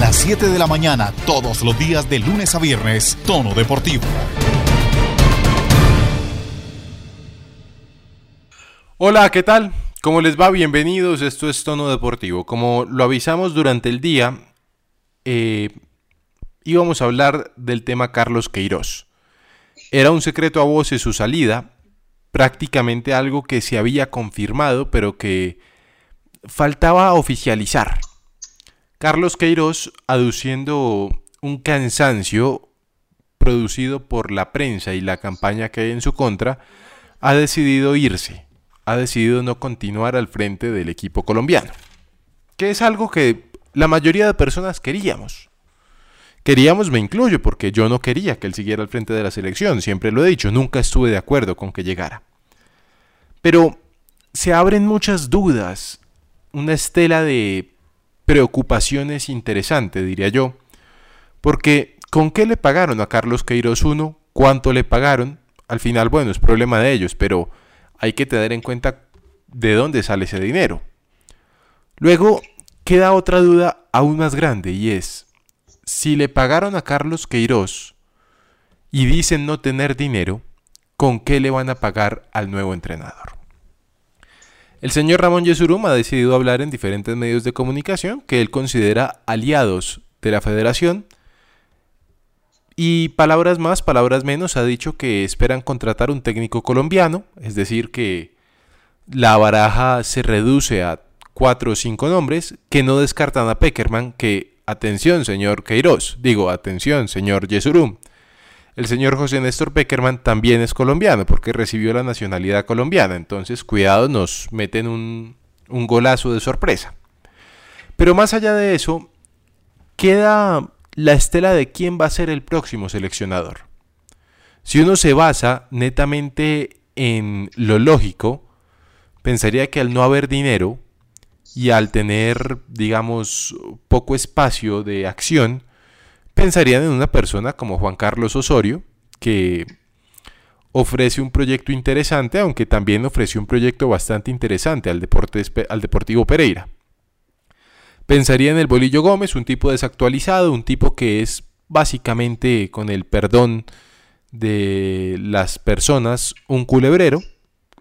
las 7 de la mañana, todos los días de lunes a viernes, Tono Deportivo. Hola, ¿qué tal? ¿Cómo les va? Bienvenidos, esto es Tono Deportivo. Como lo avisamos durante el día, eh, íbamos a hablar del tema Carlos Queiroz. Era un secreto a voces su salida, prácticamente algo que se había confirmado, pero que faltaba oficializar. Carlos Queiroz, aduciendo un cansancio producido por la prensa y la campaña que hay en su contra, ha decidido irse, ha decidido no continuar al frente del equipo colombiano, que es algo que la mayoría de personas queríamos. Queríamos, me incluyo, porque yo no quería que él siguiera al frente de la selección, siempre lo he dicho, nunca estuve de acuerdo con que llegara. Pero se abren muchas dudas, una estela de preocupaciones interesante, diría yo. Porque, ¿con qué le pagaron a Carlos Queiroz 1? ¿Cuánto le pagaron? Al final, bueno, es problema de ellos, pero hay que tener en cuenta de dónde sale ese dinero. Luego, queda otra duda aún más grande y es, si le pagaron a Carlos Queiroz y dicen no tener dinero, ¿con qué le van a pagar al nuevo entrenador? El señor Ramón Yesurum ha decidido hablar en diferentes medios de comunicación que él considera aliados de la federación. Y palabras más, palabras menos, ha dicho que esperan contratar un técnico colombiano, es decir, que la baraja se reduce a cuatro o cinco nombres, que no descartan a Peckerman, que, atención señor Queiroz, digo, atención señor Yesurum, el señor José Néstor Peckerman también es colombiano porque recibió la nacionalidad colombiana. Entonces, cuidado, nos meten un, un golazo de sorpresa. Pero más allá de eso, queda la estela de quién va a ser el próximo seleccionador. Si uno se basa netamente en lo lógico, pensaría que al no haber dinero y al tener, digamos, poco espacio de acción, pensarían en una persona como Juan Carlos Osorio, que ofrece un proyecto interesante, aunque también ofrece un proyecto bastante interesante al, al Deportivo Pereira. Pensaría en el Bolillo Gómez, un tipo desactualizado, un tipo que es básicamente, con el perdón de las personas, un culebrero.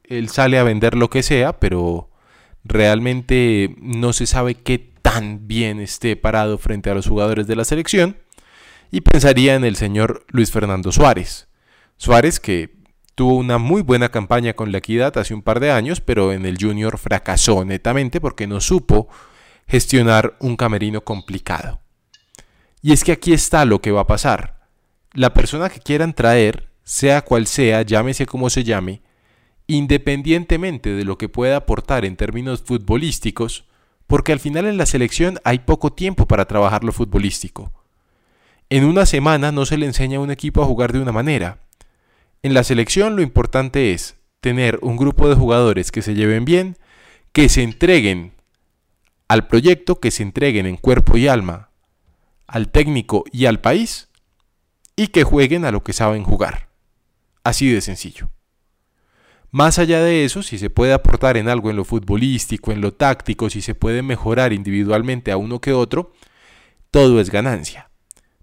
Él sale a vender lo que sea, pero realmente no se sabe qué tan bien esté parado frente a los jugadores de la selección y pensaría en el señor Luis Fernando Suárez. Suárez que tuvo una muy buena campaña con la equidad hace un par de años, pero en el junior fracasó netamente porque no supo gestionar un camerino complicado. Y es que aquí está lo que va a pasar. La persona que quieran traer, sea cual sea, llámese como se llame, independientemente de lo que pueda aportar en términos futbolísticos, porque al final en la selección hay poco tiempo para trabajar lo futbolístico. En una semana no se le enseña a un equipo a jugar de una manera. En la selección lo importante es tener un grupo de jugadores que se lleven bien, que se entreguen al proyecto, que se entreguen en cuerpo y alma al técnico y al país, y que jueguen a lo que saben jugar. Así de sencillo. Más allá de eso, si se puede aportar en algo en lo futbolístico, en lo táctico, si se puede mejorar individualmente a uno que otro, todo es ganancia.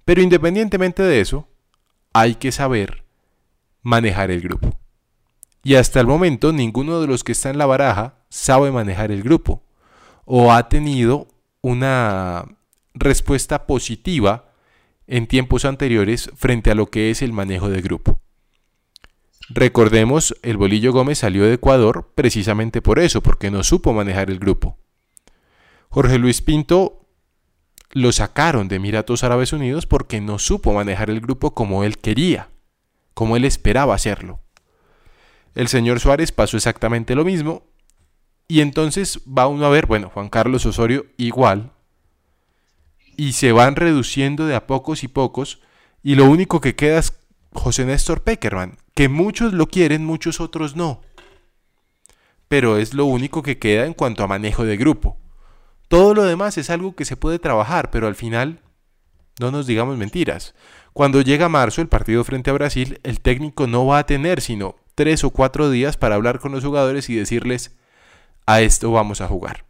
Pero independientemente de eso, hay que saber manejar el grupo. Y hasta el momento ninguno de los que está en la baraja sabe manejar el grupo o ha tenido una respuesta positiva en tiempos anteriores frente a lo que es el manejo del grupo. Recordemos, el Bolillo Gómez salió de Ecuador precisamente por eso, porque no supo manejar el grupo. Jorge Luis Pinto lo sacaron de Emiratos Árabes Unidos porque no supo manejar el grupo como él quería, como él esperaba hacerlo. El señor Suárez pasó exactamente lo mismo y entonces va uno a ver, bueno, Juan Carlos Osorio igual, y se van reduciendo de a pocos y pocos, y lo único que queda es José Néstor Peckerman, que muchos lo quieren, muchos otros no. Pero es lo único que queda en cuanto a manejo de grupo. Todo lo demás es algo que se puede trabajar, pero al final no nos digamos mentiras. Cuando llega marzo, el partido frente a Brasil, el técnico no va a tener sino tres o cuatro días para hablar con los jugadores y decirles, a esto vamos a jugar.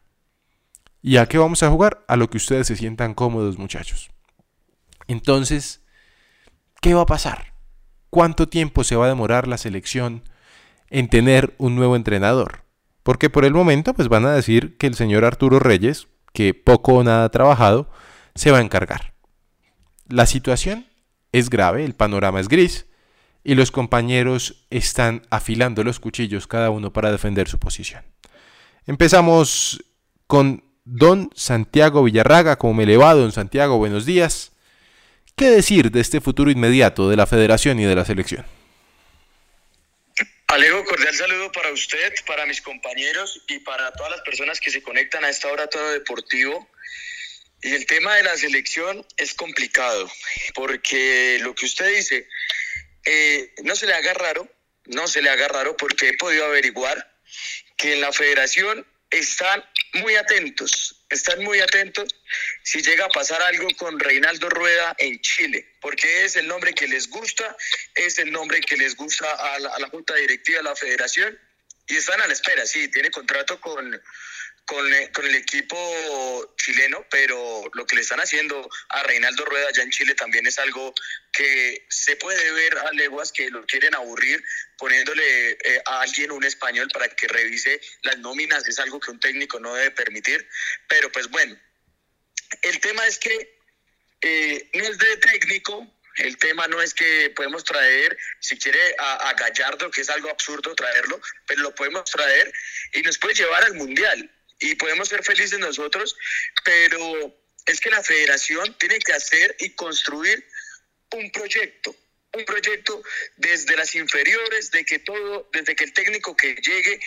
¿Y a qué vamos a jugar? A lo que ustedes se sientan cómodos, muchachos. Entonces, ¿qué va a pasar? ¿Cuánto tiempo se va a demorar la selección en tener un nuevo entrenador? Porque por el momento pues van a decir que el señor Arturo Reyes, que poco o nada ha trabajado, se va a encargar. La situación es grave, el panorama es gris y los compañeros están afilando los cuchillos cada uno para defender su posición. Empezamos con don Santiago Villarraga, como me le don Santiago, buenos días. ¿Qué decir de este futuro inmediato de la federación y de la selección? Alejo, cordial saludo para usted, para mis compañeros y para todas las personas que se conectan a esta hora todo deportivo. Y el tema de la selección es complicado, porque lo que usted dice, eh, no se le haga raro, no se le haga raro porque he podido averiguar que en la federación están muy atentos, están muy atentos si llega a pasar algo con Reinaldo Rueda en Chile, porque es el nombre que les gusta, es el nombre que les gusta a la, Junta Directiva de la Federación y están a la espera, sí, tiene contrato con, con, con, el equipo chileno, pero lo que le están haciendo a Reinaldo Rueda allá en Chile también es algo que se puede ver a leguas que lo quieren aburrir poniéndole eh, a alguien un español para que revise las nóminas, es algo que un técnico no debe permitir, pero pues bueno, el tema es que eh, no es de técnico, el tema no es que podemos traer, si quiere, a, a, Gallardo, que es algo absurdo traerlo, pero lo podemos traer y nos puede llevar al Mundial y podemos ser felices nosotros, pero es que la federación tiene que hacer y construir un proyecto, un proyecto desde las inferiores, de que todo, desde que el técnico que llegue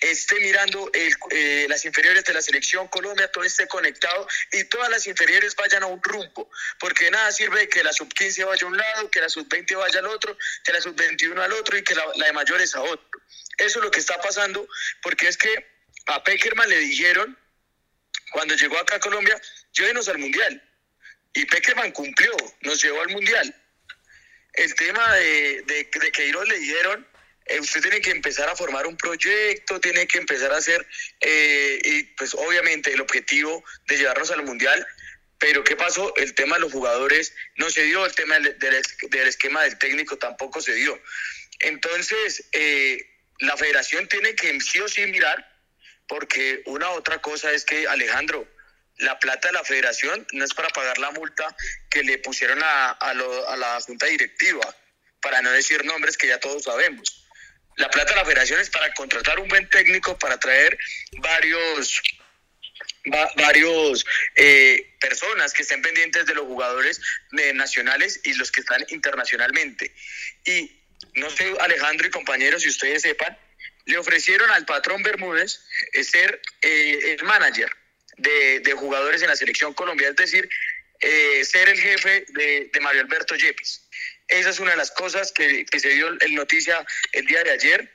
esté mirando el, eh, las inferiores de la selección Colombia, todo esté conectado y todas las inferiores vayan a un rumbo, porque nada sirve que la sub-15 vaya a un lado, que la sub-20 vaya al otro, que la sub-21 al otro y que la, la de mayores a otro. Eso es lo que está pasando, porque es que a Peckerman le dijeron, cuando llegó acá a Colombia, llévenos al Mundial. Y Peckerman cumplió, nos llevó al Mundial. El tema de, de, de Queiroz le dijeron, eh, usted tiene que empezar a formar un proyecto, tiene que empezar a hacer, eh, y pues obviamente el objetivo de llevarnos al Mundial. Pero ¿qué pasó? El tema de los jugadores no se dio, el tema del, del, esquema del técnico tampoco se dio. Entonces, eh, la federación tiene que sí o sí mirar porque una otra cosa es que Alejandro, la plata de la federación no es para pagar la multa que le pusieron a, a, la junta directiva, para no decir nombres que ya todos sabemos. La plata de la federación es para contratar un buen técnico, para traer varios va, varios eh, personas que estén pendientes de los jugadores nacionales y los que están internacionalmente. Y no sé, Alejandro y compañeros, si ustedes sepan, le ofrecieron al patrón Bermúdez ser eh, el manager de, de, jugadores en la selección colombiana, es decir, eh, ser el jefe de, de, Mario Alberto Yepes. Esa es una de las cosas que, que se dio en noticia el día de ayer.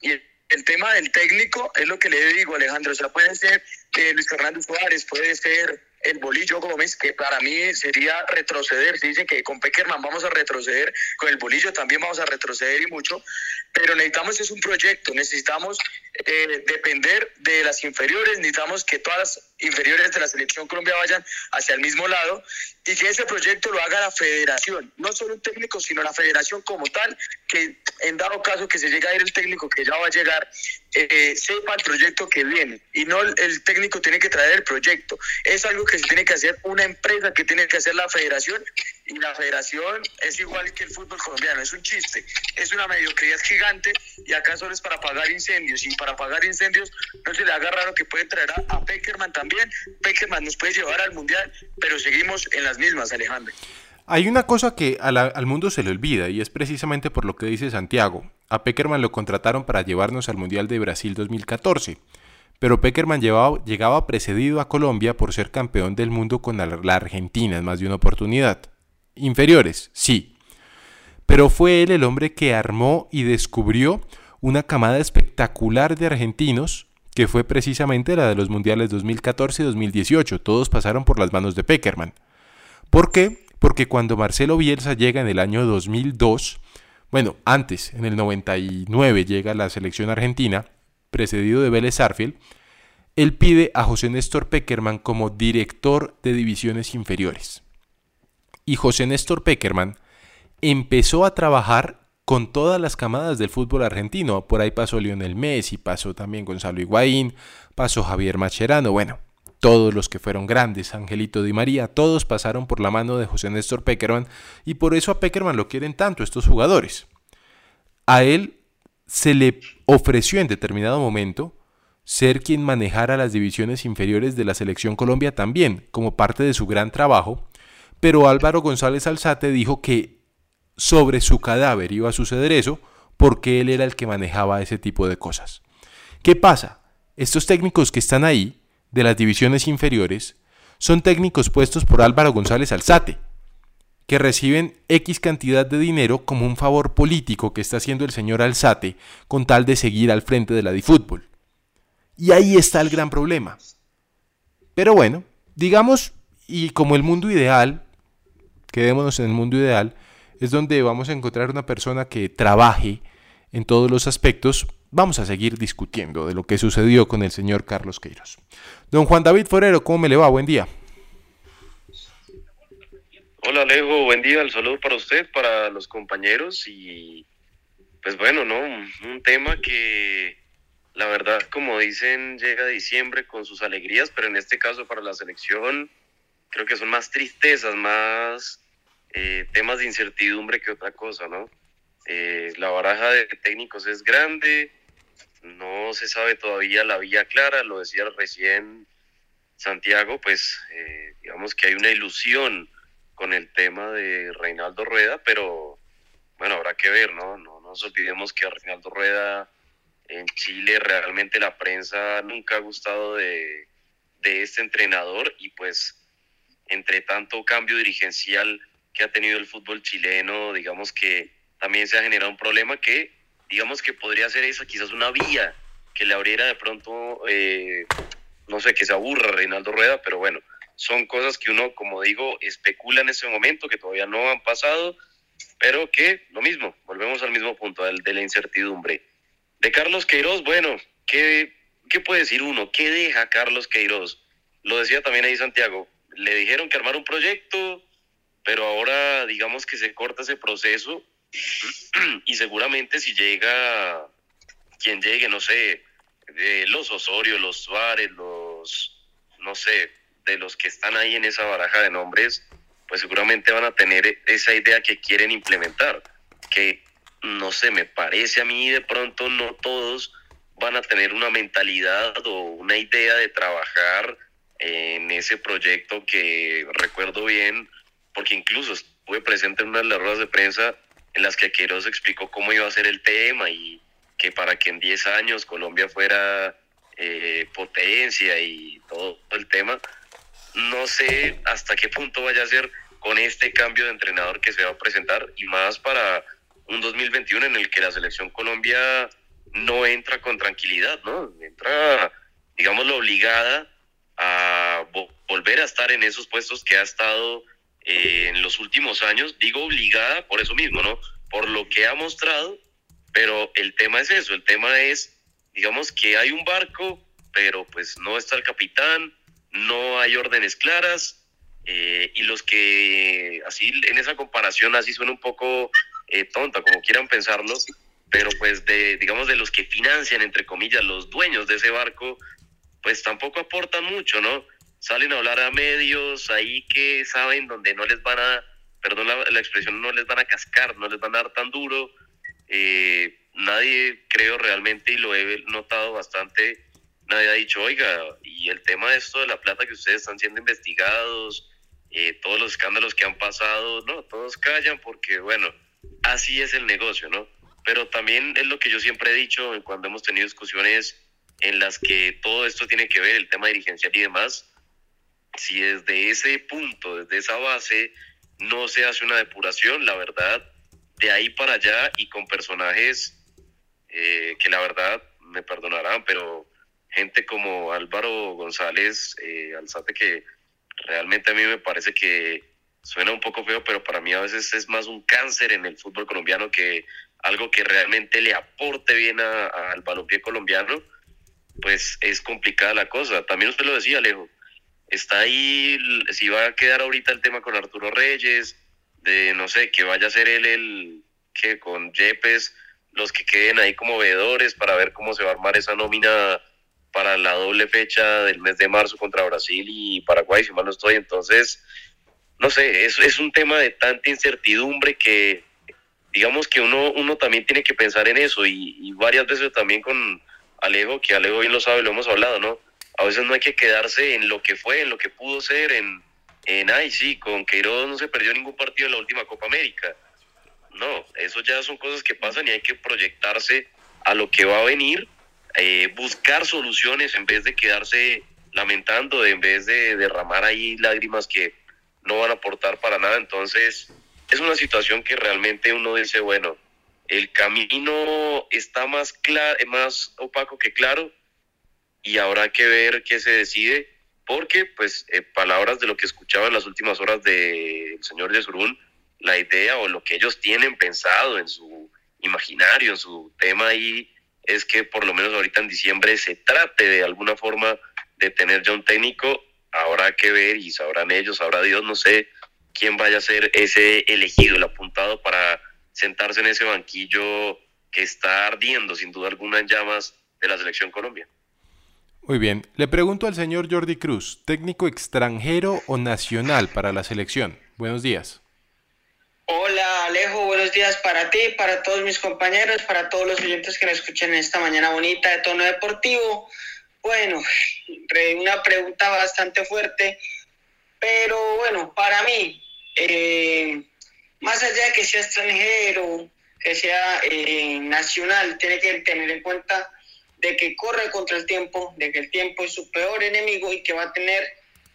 Y el tema del técnico es lo que le digo, Alejandro. O sea, puede ser eh, Luis Fernando Suárez, puede ser el Bolillo Gómez, que para mí sería retroceder. Se dice que con Peckerman vamos a retroceder, con el Bolillo también vamos a retroceder y mucho, pero necesitamos es un proyecto, necesitamos eh, depender de las inferiores, necesitamos que todas las inferiores de la selección Colombia vayan hacia el mismo lado y que ese proyecto lo haga la federación, no solo un técnico, sino la federación como tal, que en dado caso que se llegue a ir el técnico que ya va a llegar, eh, sepa el proyecto que viene y no el, el, técnico tiene que traer el proyecto. Es algo que se tiene que hacer una empresa, que tiene que hacer la federación y la federación es igual que el fútbol colombiano, es un chiste, es una mediocridad gigante y acá solo es para pagar incendios y para pagar incendios no se le haga raro que puede traer a, Peckerman también, Peckerman nos puede llevar al mundial, pero seguimos en las mismas, Alejandro. Hay una cosa que al mundo se le olvida y es precisamente por lo que dice Santiago. A Peckerman lo contrataron para llevarnos al Mundial de Brasil 2014, pero Peckerman llevaba, llegaba precedido a Colombia por ser campeón del mundo con la Argentina en más de una oportunidad. Inferiores, sí. Pero fue él el hombre que armó y descubrió una camada espectacular de argentinos que fue precisamente la de los mundiales 2014 y 2018. Todos pasaron por las manos de Peckerman. ¿Por qué? Porque cuando Marcelo Bielsa llega en el año 2002, bueno, antes, en el 99 llega la selección argentina, precedido de Vélez Arfield, él pide a José Néstor Peckerman como director de divisiones inferiores. Y José Néstor Peckerman empezó a trabajar con todas las camadas del fútbol argentino. Por ahí pasó Lionel Messi, pasó también Gonzalo Higuaín, pasó Javier Macherano, bueno, todos los que fueron grandes, Angelito Di María, todos pasaron por la mano de José Néstor Peckerman y por eso a Peckerman lo quieren tanto estos jugadores. A él se le ofreció en determinado momento ser quien manejara las divisiones inferiores de la selección Colombia también, como parte de su gran trabajo, pero Álvaro González Alzate dijo que sobre su cadáver iba a suceder eso porque él era el que manejaba ese tipo de cosas. ¿Qué pasa? Estos técnicos que están ahí, de las divisiones inferiores, son técnicos puestos por Álvaro González Alzate, que reciben X cantidad de dinero como un favor político que está haciendo el señor Alzate con tal de seguir al frente de la fútbol. Y ahí está el gran problema. Pero bueno, digamos, y como el mundo ideal, quedémonos en el mundo ideal, es donde vamos a encontrar una persona que trabaje en todos los aspectos, vamos a seguir discutiendo de lo que sucedió con el señor Carlos Queiroz. Don Juan David Forero, ¿cómo me le va? Buen día. Hola Alejo, buen día, el saludo para usted, para los compañeros y pues bueno, ¿no? Un tema que la verdad, como dicen, llega diciembre con sus alegrías, pero en este caso para la selección creo que son más tristezas, más eh, temas de incertidumbre que otra cosa, ¿no? Eh, la baraja de técnicos es grande, no se sabe todavía la vía clara, lo decía recién Santiago, pues eh, digamos que hay una ilusión con el tema de Reinaldo Rueda, pero bueno, habrá que ver, ¿no? No nos olvidemos que a Reinaldo Rueda en Chile realmente la prensa nunca ha gustado de, de este entrenador y pues entre tanto cambio dirigencial que ha tenido el fútbol chileno, digamos que también se ha generado un problema que, digamos que podría ser esa quizás una vía que le abriera de pronto, eh, no sé, que se aburra Reinaldo Rueda, pero bueno, son cosas que uno, como digo, especula en ese momento, que todavía no han pasado, pero que lo mismo, volvemos al mismo punto, al de la incertidumbre. De Carlos Queiroz, bueno, ¿qué, ¿qué puede decir uno? ¿Qué deja Carlos Queiroz? Lo decía también ahí Santiago, le dijeron que armar un proyecto, pero ahora digamos que se corta ese proceso y seguramente si llega quien llegue, no sé, de los Osorio, los Suárez, los, no sé, de los que están ahí en esa baraja de nombres, pues seguramente van a tener esa idea que quieren implementar, que no sé, me parece a mí de pronto no todos van a tener una mentalidad o una idea de trabajar en ese proyecto que recuerdo bien, porque incluso estuve presente en una de las ruedas de prensa en las que Queiroz explicó cómo iba a ser el tema y que para que en 10 años Colombia fuera eh, potencia y todo el tema, no sé hasta qué punto vaya a ser con este cambio de entrenador que se va a presentar y más para un 2021 en el que la selección Colombia no entra con tranquilidad, ¿no? Entra, digámoslo, obligada a volver a estar en esos puestos que ha estado eh, en los últimos años, digo obligada por eso mismo, ¿no? Por lo que ha mostrado, pero el tema es eso, el tema es, digamos que hay un barco, pero pues no está el capitán, no hay órdenes claras, eh, y los que, así en esa comparación, así suena un poco eh, tonta, como quieran pensarlo, pero pues de, digamos, de los que financian, entre comillas, los dueños de ese barco, pues tampoco aportan mucho, ¿no? Salen a hablar a medios ahí que saben donde no les van a, perdón la, expresión, no les van a cascar, no les van a dar tan duro. Eh, nadie creo realmente, y lo he notado bastante, nadie ha dicho, oiga, y el tema de esto de la plata que ustedes están siendo investigados, eh, todos los escándalos que han pasado, no, todos callan porque, bueno, así es el negocio, ¿no? Pero también es lo que yo siempre he dicho cuando hemos tenido discusiones en las que todo esto tiene que ver, el tema dirigencial y demás, si desde ese punto, desde esa base, no se hace una depuración, la verdad, de ahí para allá y con personajes eh, que la verdad me perdonarán, pero gente como Álvaro González eh, Alzate que realmente a mí me parece que suena un poco feo, pero para mí a veces es más un cáncer en el fútbol colombiano que algo que realmente le aporte bien al balompié colombiano pues es complicada la cosa. También usted lo decía, Alejo, está ahí, si va a quedar ahorita el tema con Arturo Reyes, de no sé, que vaya a ser él el que con Yepes, los que queden ahí como veedores para ver cómo se va a armar esa nómina para la doble fecha del mes de marzo contra Brasil y Paraguay, si mal no estoy. Entonces, no sé, es, es un tema de tanta incertidumbre que digamos que uno, uno también tiene que pensar en eso y, y varias veces también con Alejo, que Alejo bien lo sabe, lo hemos hablado, ¿no? A veces no hay que quedarse en lo que fue, en lo que pudo ser, en, en ay, sí, con Queiroz no se perdió ningún partido en la última Copa América. No, eso ya son cosas que pasan y hay que proyectarse a lo que va a venir, eh, buscar soluciones en vez de quedarse lamentando, en vez de derramar ahí lágrimas que no van a aportar para nada. Entonces, es una situación que realmente uno dice, bueno, el camino está más, claro, más opaco que claro y habrá que ver qué se decide, porque, pues, eh, palabras de lo que escuchaba en las últimas horas del señor Yesurún, la idea o lo que ellos tienen pensado en su imaginario, en su tema ahí, es que por lo menos ahorita en diciembre se trate de alguna forma de tener ya un técnico, habrá que ver y sabrán ellos, sabrá Dios, no sé quién vaya a ser ese elegido, el apuntado para sentarse en ese banquillo que está ardiendo sin duda alguna en llamas de la selección Colombia. Muy bien, le pregunto al señor Jordi Cruz, técnico extranjero o nacional para la selección. Buenos días. Hola Alejo, buenos días para ti, para todos mis compañeros, para todos los oyentes que nos escuchan en esta mañana bonita de tono deportivo. Bueno, una pregunta bastante fuerte, pero bueno, para mí, eh, más allá de que sea extranjero, que sea eh, nacional, tiene que tener en cuenta de que corre contra el tiempo, de que el tiempo es su peor enemigo y que va a tener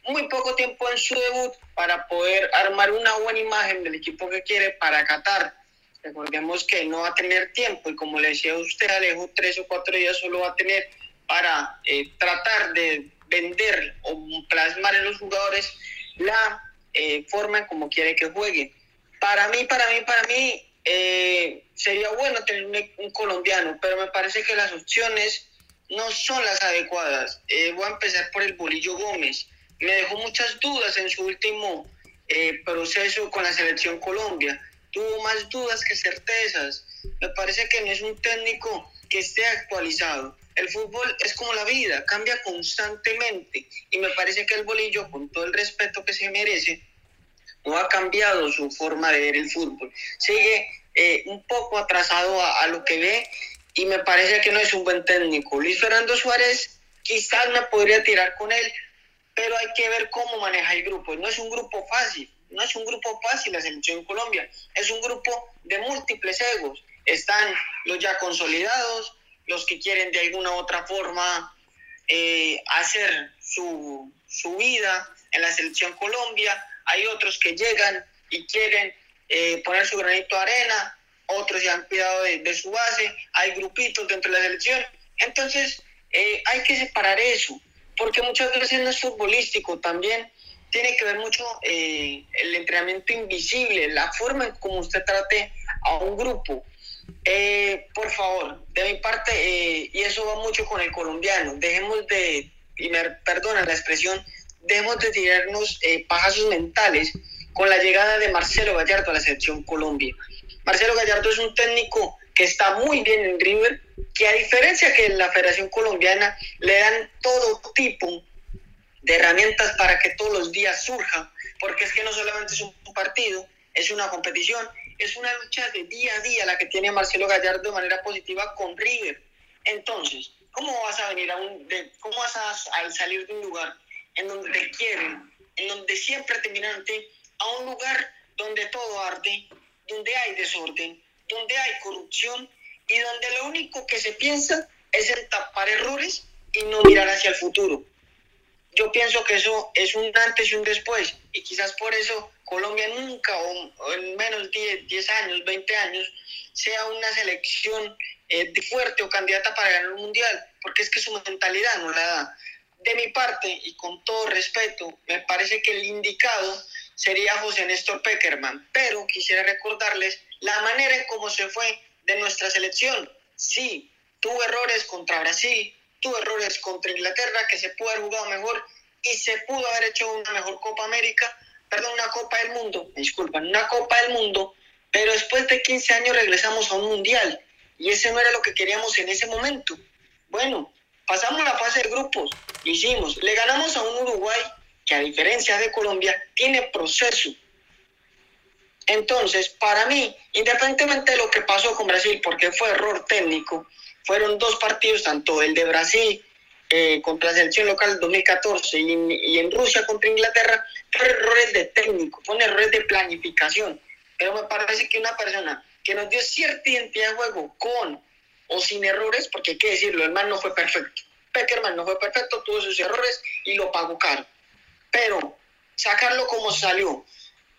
muy poco tiempo en su debut para poder armar una buena imagen del equipo que quiere para Qatar. Recordemos que no va a tener tiempo y como le decía usted, Alejo, tres o cuatro días solo va a tener para eh, tratar de vender o plasmar en los jugadores la eh, forma como quiere que juegue. Para mí, para mí, para mí, eh, sería bueno tener un, colombiano, pero me parece que las opciones no son las adecuadas. voy a empezar por el Bolillo Gómez me dejó muchas dudas en su último eh, proceso con la selección Colombia. Tuvo más dudas que certezas. Me parece que no es un técnico que esté actualizado. El fútbol es como la vida, cambia constantemente. Y me parece que el bolillo, con todo el respeto que se merece, no ha cambiado su forma de ver el fútbol. Sigue eh, un poco atrasado a, lo que ve y me parece que no es un buen técnico. Luis Fernando Suárez quizás me podría tirar con él, pero hay que ver cómo maneja el grupo. No es un grupo fácil, no es un grupo fácil la selección Colombia, es un grupo de múltiples egos. Están los ya consolidados, los que quieren de alguna u otra forma eh, hacer su, su, vida en la selección Colombia, hay otros que llegan y quieren eh, poner su granito de arena, otros ya han cuidado de, su base, hay grupitos dentro de la selección. Entonces, eh, hay que separar eso porque muchas veces no es futbolístico, también tiene que ver mucho eh, el entrenamiento invisible, la forma en cómo usted trate a un grupo. Eh, por favor, de mi parte, eh, y eso va mucho con el colombiano, dejemos de, y me perdona la expresión, dejemos de tirarnos pajazos mentales con la llegada de Marcelo Gallardo a la selección Colombia. Marcelo Gallardo es un técnico que está muy bien en River, que a diferencia que en la Federación Colombiana le dan todo tipo de herramientas para que todos los días surja, porque es que no solamente es un partido, es una competición, es una lucha de día a día la que tiene Marcelo Gallardo de manera positiva con River. Entonces, ¿cómo vas a venir a un, de, cómo vas a, salir de un lugar en donde te quieren, en donde siempre te miran a un lugar donde todo arde, donde hay desorden, donde hay corrupción y donde lo único que se piensa es en tapar errores y no mirar hacia el futuro. Yo pienso que eso es un antes y un después y quizás por eso Colombia nunca o, en menos 10, 10 años, 20 años sea una selección eh, fuerte o candidata para ganar un mundial, porque es que su mentalidad no la da. De mi parte, y con todo respeto, me parece que el indicado sería José Néstor Peckerman, pero quisiera recordarles la manera en cómo se fue de nuestra selección. Sí, tuvo errores contra Brasil, tuvo errores contra Inglaterra, que se pudo haber jugado mejor y se pudo haber hecho una mejor Copa América, perdón, una Copa del Mundo, disculpan, una Copa del Mundo, pero después de 15 años regresamos a un Mundial y ese no era lo que queríamos en ese momento. Bueno, pasamos la fase de grupos, hicimos, le ganamos a un Uruguay que a diferencia de Colombia tiene proceso. Entonces, para mí, independientemente de lo que pasó con Brasil, porque fue error técnico, fueron dos partidos, tanto el de Brasil eh, contra la selección local 2014 y, y, en Rusia contra Inglaterra, fueron errores de técnico, fueron errores de planificación. Pero me parece que una persona que nos dio cierta identidad de juego con o sin errores, porque hay que decirlo, el man no fue perfecto. Peckerman no fue perfecto, tuvo sus errores y lo pagó caro. Pero sacarlo como salió.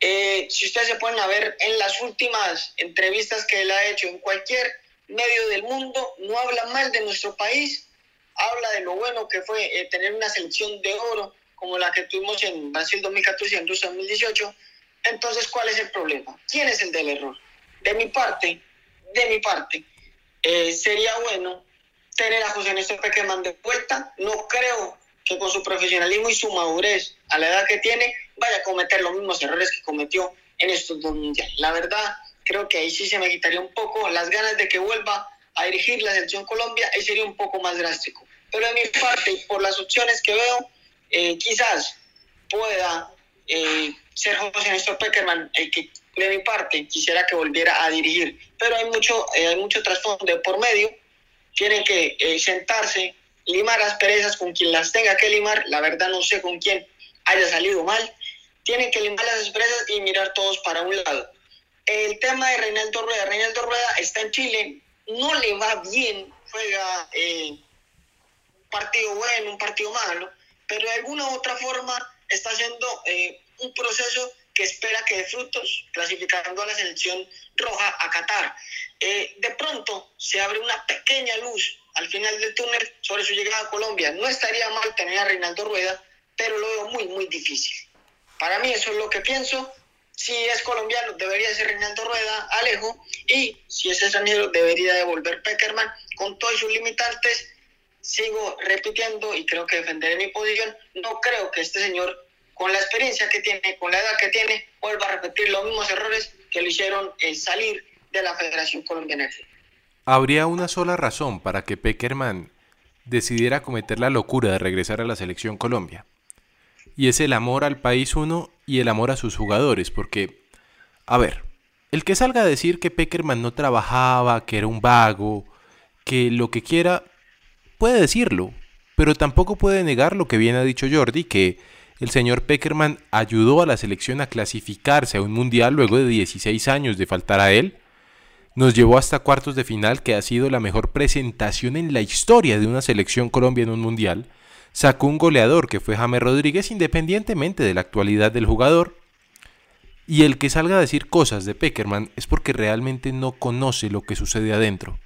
Eh, si ustedes se pueden ver en las últimas entrevistas que él ha hecho en cualquier medio del mundo, no habla mal de nuestro país, habla de lo bueno que fue eh, tener una selección de oro como la que tuvimos en Brasil 2014 y en Rusia 2018. Entonces, ¿cuál es el problema? ¿Quién es el del error? De mi parte, de mi parte, eh, sería bueno tener a José Néstor Pequeman de vuelta. No creo que con su profesionalismo y su madurez a la edad que tiene vaya a cometer los mismos errores que cometió en estos dos mundiales. La verdad, creo que ahí sí se me quitaría un poco las ganas de que vuelva a dirigir la selección Colombia, ahí sería un poco más drástico. Pero de mi parte, y por las opciones que veo, eh, quizás pueda eh, ser José Néstor Peckerman el que de mi parte quisiera que volviera a dirigir. Pero hay mucho, eh, hay mucho trasfondo por medio. Tienen que eh, sentarse, limar las perezas con quien las tenga que limar. La verdad no sé con quién haya salido mal. Tienen que limar las perezas y mirar todos para un lado. El tema de Reinaldo Rueda. Reinaldo Rueda está en Chile, no le va bien, juega eh, un partido bueno, un partido malo, pero de alguna u otra forma está haciendo eh, un proceso que espera que dé frutos, clasificando a la selección roja a Qatar. Eh, de pronto se abre una pequeña luz al final del túnel sobre su llegada a Colombia. No estaría mal tener a Reinaldo Rueda, pero lo veo muy, muy difícil. Para mí eso es lo que pienso. Si es colombiano, debería ser Reinaldo Rueda, Alejo, y si es extranjero, debería devolver Peckerman con todos sus limitantes. Sigo repitiendo y creo que defenderé mi posición. No creo que este señor con la experiencia que tiene, con la edad que tiene, vuelva a repetir los mismos errores que lo hicieron en salir de la Federación Colombiana Habría una sola razón para que Peckerman decidiera cometer la locura de regresar a la selección Colombia. Y es el amor al país uno y el amor a sus jugadores, porque, a ver, el que salga a decir que Peckerman no trabajaba, que era un vago, que lo que quiera, puede decirlo, pero tampoco puede negar lo que bien ha dicho Jordi, que el señor Peckerman ayudó a la selección a clasificarse a un mundial luego de 16 años de faltar a él. Nos llevó hasta cuartos de final, que ha sido la mejor presentación en la historia de una selección Colombia en un mundial. Sacó un goleador que fue James Rodríguez independientemente de la actualidad del jugador. Y el que salga a decir cosas de Peckerman es porque realmente no conoce lo que sucede adentro.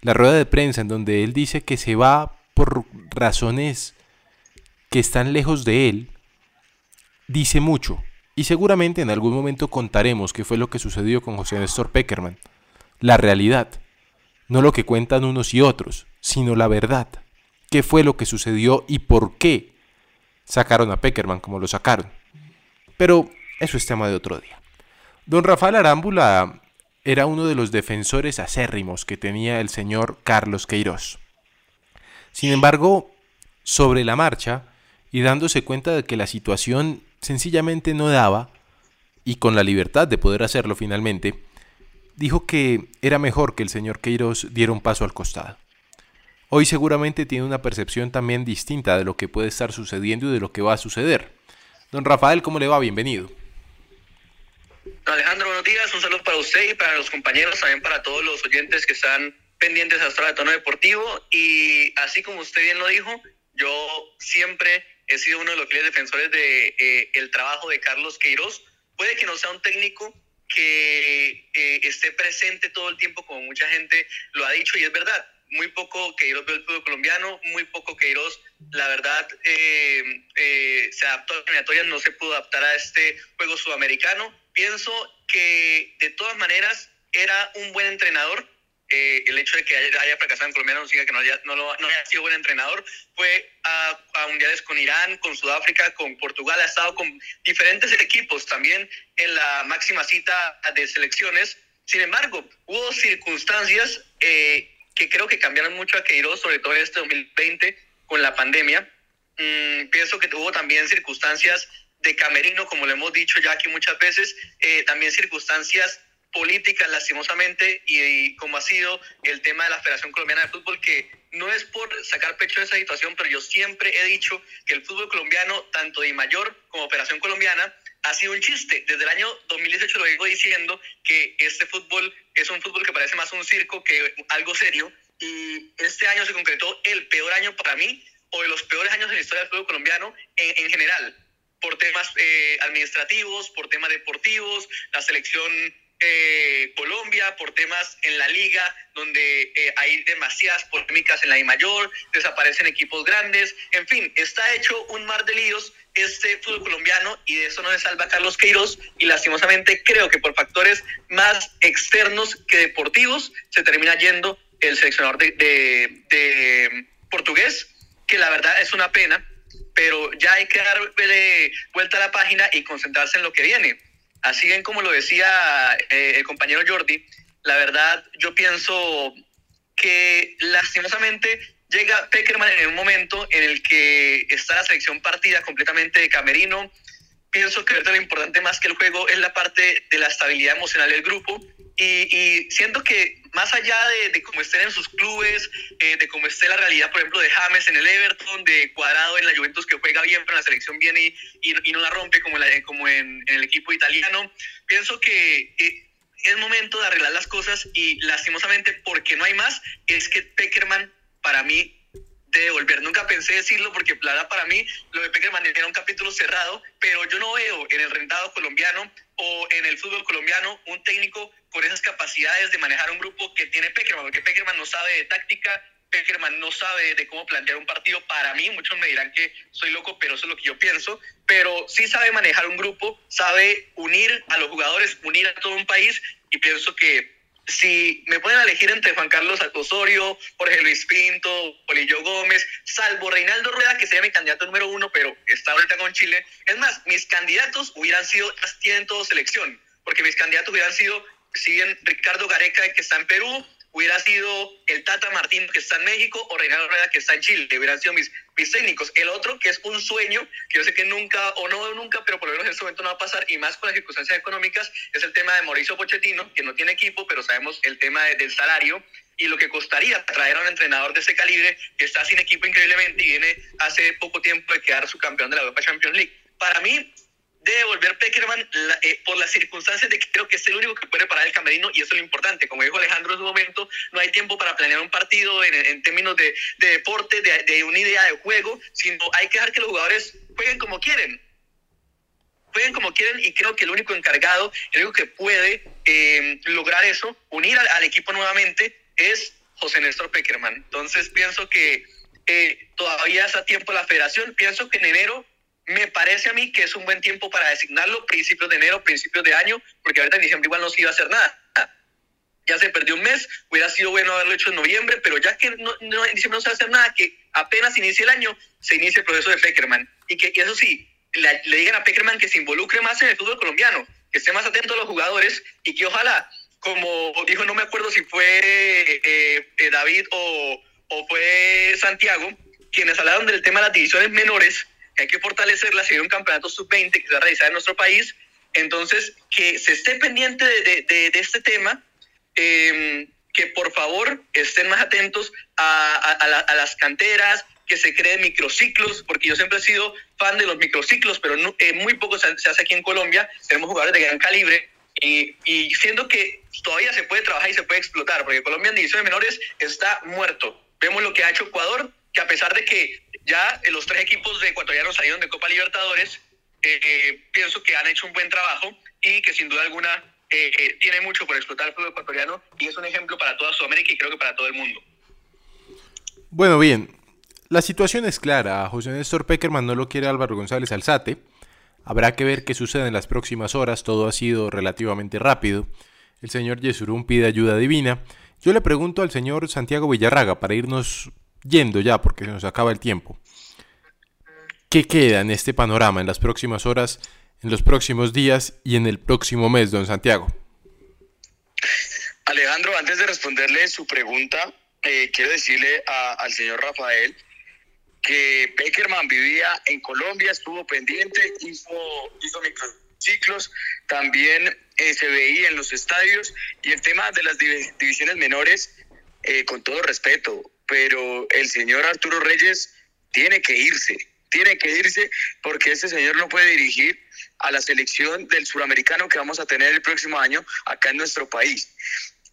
La rueda de prensa en donde él dice que se va por razones que están lejos de él, dice mucho, y seguramente en algún momento contaremos qué fue lo que sucedió con José Néstor Peckerman. La realidad, no lo que cuentan unos y otros, sino la verdad. ¿Qué fue lo que sucedió y por qué sacaron a Peckerman como lo sacaron? Pero eso es tema de otro día. Don Rafael Arámbula era uno de los defensores acérrimos que tenía el señor Carlos Queiroz. Sin embargo, sobre la marcha, y dándose cuenta de que la situación sencillamente no daba, y con la libertad de poder hacerlo finalmente, dijo que era mejor que el señor Queiroz diera un paso al costado. Hoy seguramente tiene una percepción también distinta de lo que puede estar sucediendo y de lo que va a suceder. Don Rafael, ¿cómo le va? Bienvenido. Alejandro, buenos días. Un saludo para usted y para los compañeros, también para todos los oyentes que están pendientes hasta de tono deportivo. Y así como usted bien lo dijo, yo siempre he sido uno de los fieles defensores de eh, el trabajo de Carlos Queiroz. Puede que no sea un técnico que eh, esté presente todo el tiempo, como mucha gente lo ha dicho, y es verdad. Muy poco Queiroz vio el fútbol colombiano, muy poco Queiroz, la verdad, eh, se adaptó a las eliminatorias, no se pudo adaptar a este juego sudamericano. Pienso que de todas maneras era un buen entrenador, eh, el hecho de que haya, fracasado en Colombia no significa que no haya, no, no haya sido buen entrenador. Fue a, a, mundiales con Irán, con Sudáfrica, con Portugal, ha estado con diferentes equipos también en la máxima cita de selecciones. Sin embargo, hubo circunstancias eh, que creo que cambiaron mucho a Queiroz, sobre todo en este 2020 con la pandemia. Mm, pienso que hubo también circunstancias de camerino, como lo hemos dicho ya aquí muchas veces, eh, también circunstancias políticas, lastimosamente, y, como ha sido el tema de la Federación Colombiana de Fútbol, que no es por sacar pecho de esa situación, pero yo siempre he dicho que el fútbol colombiano, tanto de mayor como Operación Colombiana, ha sido un chiste. Desde el año 2018 lo vengo diciendo que este fútbol es un fútbol que parece más un circo que algo serio, y este año se concretó el peor año para mí, o de los peores años en la historia del fútbol colombiano en, en general por temas eh, administrativos, por temas deportivos, la selección eh, Colombia, por temas en la liga, donde eh, hay demasiadas polémicas en la I mayor, desaparecen equipos grandes, en fin, está hecho un mar de líos este fútbol colombiano y de eso no se salva Carlos Queiroz y lastimosamente creo que por factores más externos que deportivos se termina yendo el seleccionador de, de portugués, que la verdad es una pena pero ya hay que darle vuelta a la página y concentrarse en lo que viene. Así bien como lo decía eh, el compañero Jordi, la verdad yo pienso que lastimosamente llega Peckerman en un momento en el que está la selección partida completamente de camerino. Pienso que lo importante más que el juego es la parte de la estabilidad emocional del grupo y siento que más allá de, cómo estén en sus clubes, eh, de cómo esté la realidad, por ejemplo, de James en el Everton, de Cuadrado en la Juventus que juega bien, pero la selección viene y, no la rompe como, como en, el equipo italiano, pienso que eh, es momento de arreglar las cosas y lastimosamente, porque no hay más, es que Peckerman para mí debe volver. Nunca pensé decirlo porque la verdad para mí lo de Peckerman era un capítulo cerrado, pero yo no veo en el rentado colombiano en el fútbol colombiano un técnico con esas capacidades de manejar un grupo que tiene Peckerman, porque Peckerman no sabe de táctica, Peckerman no sabe de cómo plantear un partido. Para mí, muchos me dirán que soy loco, pero eso es lo que yo pienso. Pero sí sabe manejar un grupo, sabe unir a los jugadores, unir a todo un país. Y pienso que si me pueden elegir entre Juan Carlos Osorio, Jorge Luis Pinto, Polillo Gómez, salvo Reinaldo Rueda, que sería mi candidato número uno, pero está ahorita con Chile. Es más, mis candidatos hubieran sido, tienen todo selección, porque mis candidatos hubieran sido si bien Ricardo Gareca, que está en Perú, hubiera sido el Tata Martín, que está en México, o Reinaldo Rueda, que está en Chile, hubieran sido mis, técnicos. El otro, que es un sueño, que yo sé que nunca, o no nunca, pero por lo menos en este momento no va a pasar, y más con las circunstancias económicas, es el tema de Mauricio Pochettino, que no tiene equipo, pero sabemos el tema del salario y lo que costaría traer a un entrenador de ese calibre, que está sin equipo increíblemente y viene hace poco tiempo de quedar su campeón de la Europa Champions League. Para mí, debe volver Peckerman eh, por las circunstancias de que creo que es el único que puede parar el camerino y eso es lo importante. Como dijo Alejandro en su momento, no hay tiempo para planear un partido en, términos de, deporte, de, una idea de juego, sino hay que dejar que los jugadores jueguen como quieren. Jueguen como quieren y creo que el único encargado, el único que puede eh, lograr eso, unir al, equipo nuevamente, es José Néstor Peckerman. Entonces pienso que eh, todavía está tiempo la federación. Pienso que en enero me parece a mí que es un buen tiempo para designarlo, principios de enero, principios de año, porque ahorita en diciembre igual no se iba a hacer nada. Ya se perdió un mes, hubiera sido bueno haberlo hecho en noviembre, pero ya que no, en diciembre no se va a hacer nada, que apenas inicie el año, se inicia el proceso de Peckerman. Y que y eso sí, le, digan a Peckerman que se involucre más en el fútbol colombiano, que esté más atento a los jugadores y que ojalá, como dijo, no me acuerdo si fue eh, eh, David o, o fue Santiago, quienes hablaron del tema de las divisiones menores, que hay que fortalecerla, si hay un campeonato sub-20 que se va a realizar en nuestro país, entonces que se esté pendiente de, de, de este tema, eh, que por favor estén más atentos a, a, a, las canteras, que se creen microciclos, porque yo siempre he sido fan de los microciclos, pero no, eh, muy poco se, se, hace aquí en Colombia, tenemos jugadores de gran calibre, y, y siendo que todavía se puede trabajar y se puede explotar, porque Colombia en divisiones menores está muerto. Vemos lo que ha hecho Ecuador, que a pesar de que ya los tres equipos de ecuatorianos salieron de Copa Libertadores, eh, pienso que han hecho un buen trabajo y que sin duda alguna eh, tiene mucho por explotar el fútbol ecuatoriano y es un ejemplo para toda Sudamérica y creo que para todo el mundo. Bueno, bien, la situación es clara. José Néstor Peckerman no lo quiere Álvaro González Alzate. Habrá que ver qué sucede en las próximas horas. Todo ha sido relativamente rápido. El señor Yesurún pide ayuda divina Yo le pregunto al señor Santiago Villarraga para irnos yendo ya porque se nos acaba el tiempo. ¿Qué queda en este panorama en las próximas horas, en los próximos días y en el próximo mes, don Santiago? Alejandro, antes de responderle su pregunta, eh, quiero decirle al señor Rafael que Peckerman vivía en Colombia, estuvo pendiente, hizo, hizo microciclos, también eh, se veía en los estadios y el tema de las divisiones menores, eh, con todo respeto, pero el señor Arturo Reyes tiene que irse, tiene que irse porque ese señor no puede dirigir a la selección del suramericano que vamos a tener el próximo año acá en nuestro país.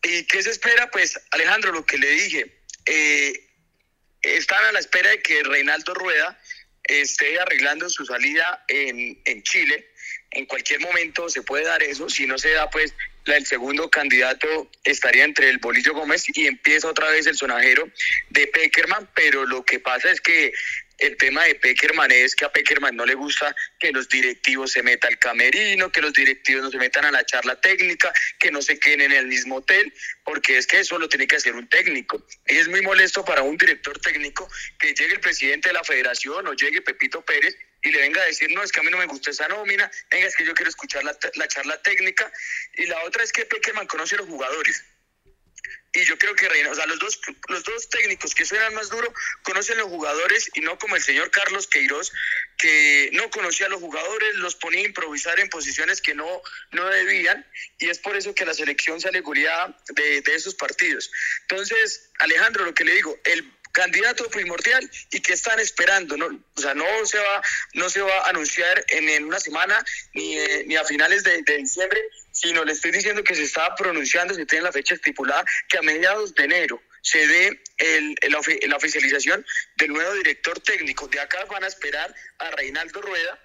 ¿Y qué se espera? Pues Alejandro, lo que le dije, eh, están a la espera de que Reinaldo Rueda esté arreglando su salida en, en Chile. En cualquier momento se puede dar eso. Si no se da, pues el segundo candidato estaría entre el Bolillo Gómez y empieza otra vez el sonajero de Peckerman, pero lo que pasa es que el tema de Peckerman es que a Peckerman no le gusta que los directivos se metan al camerino, que los directivos no se metan a la charla técnica, que no se queden en el mismo hotel, porque es que eso lo tiene que hacer un técnico. Y es muy molesto para un director técnico que llegue el presidente de la federación o llegue Pepito Pérez y le venga a decir, no, es que a mí no me gusta esa nómina, venga, es que yo quiero escuchar la, la charla técnica. Y la otra es que Peckerman conoce a los jugadores y yo creo que Reina, o sea, los dos, los dos técnicos que suenan más duro conocen los jugadores y no como el señor Carlos Queiroz, que no conocía a los jugadores, los ponía a improvisar en posiciones que no, no debían, y es por eso que la selección sale goleada de, de esos partidos. Entonces, Alejandro, lo que le digo, el candidato primordial y que están esperando, ¿no? O sea, no se va, no se va a anunciar en, una semana ni, eh, ni a finales de, diciembre, sino le estoy diciendo que se está pronunciando, se tiene la fecha estipulada, que a mediados de enero se dé el, la oficialización del nuevo director técnico. De acá van a esperar a Reinaldo Rueda,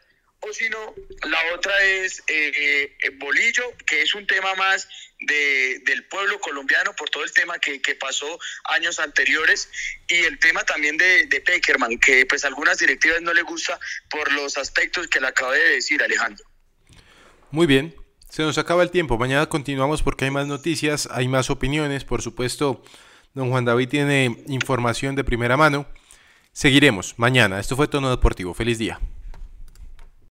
o si no, la otra es eh, eh, Bolillo, que es un tema más de, del pueblo colombiano por todo el tema que, que, pasó años anteriores y el tema también de, de Peckerman, que pues algunas directivas no le gusta por los aspectos que le acabé de decir Alejandro. Muy bien, se nos acaba el tiempo. Mañana continuamos porque hay más noticias, hay más opiniones. Por supuesto, don Juan David tiene información de primera mano. Seguiremos mañana. Esto fue Tono Deportivo. Feliz día.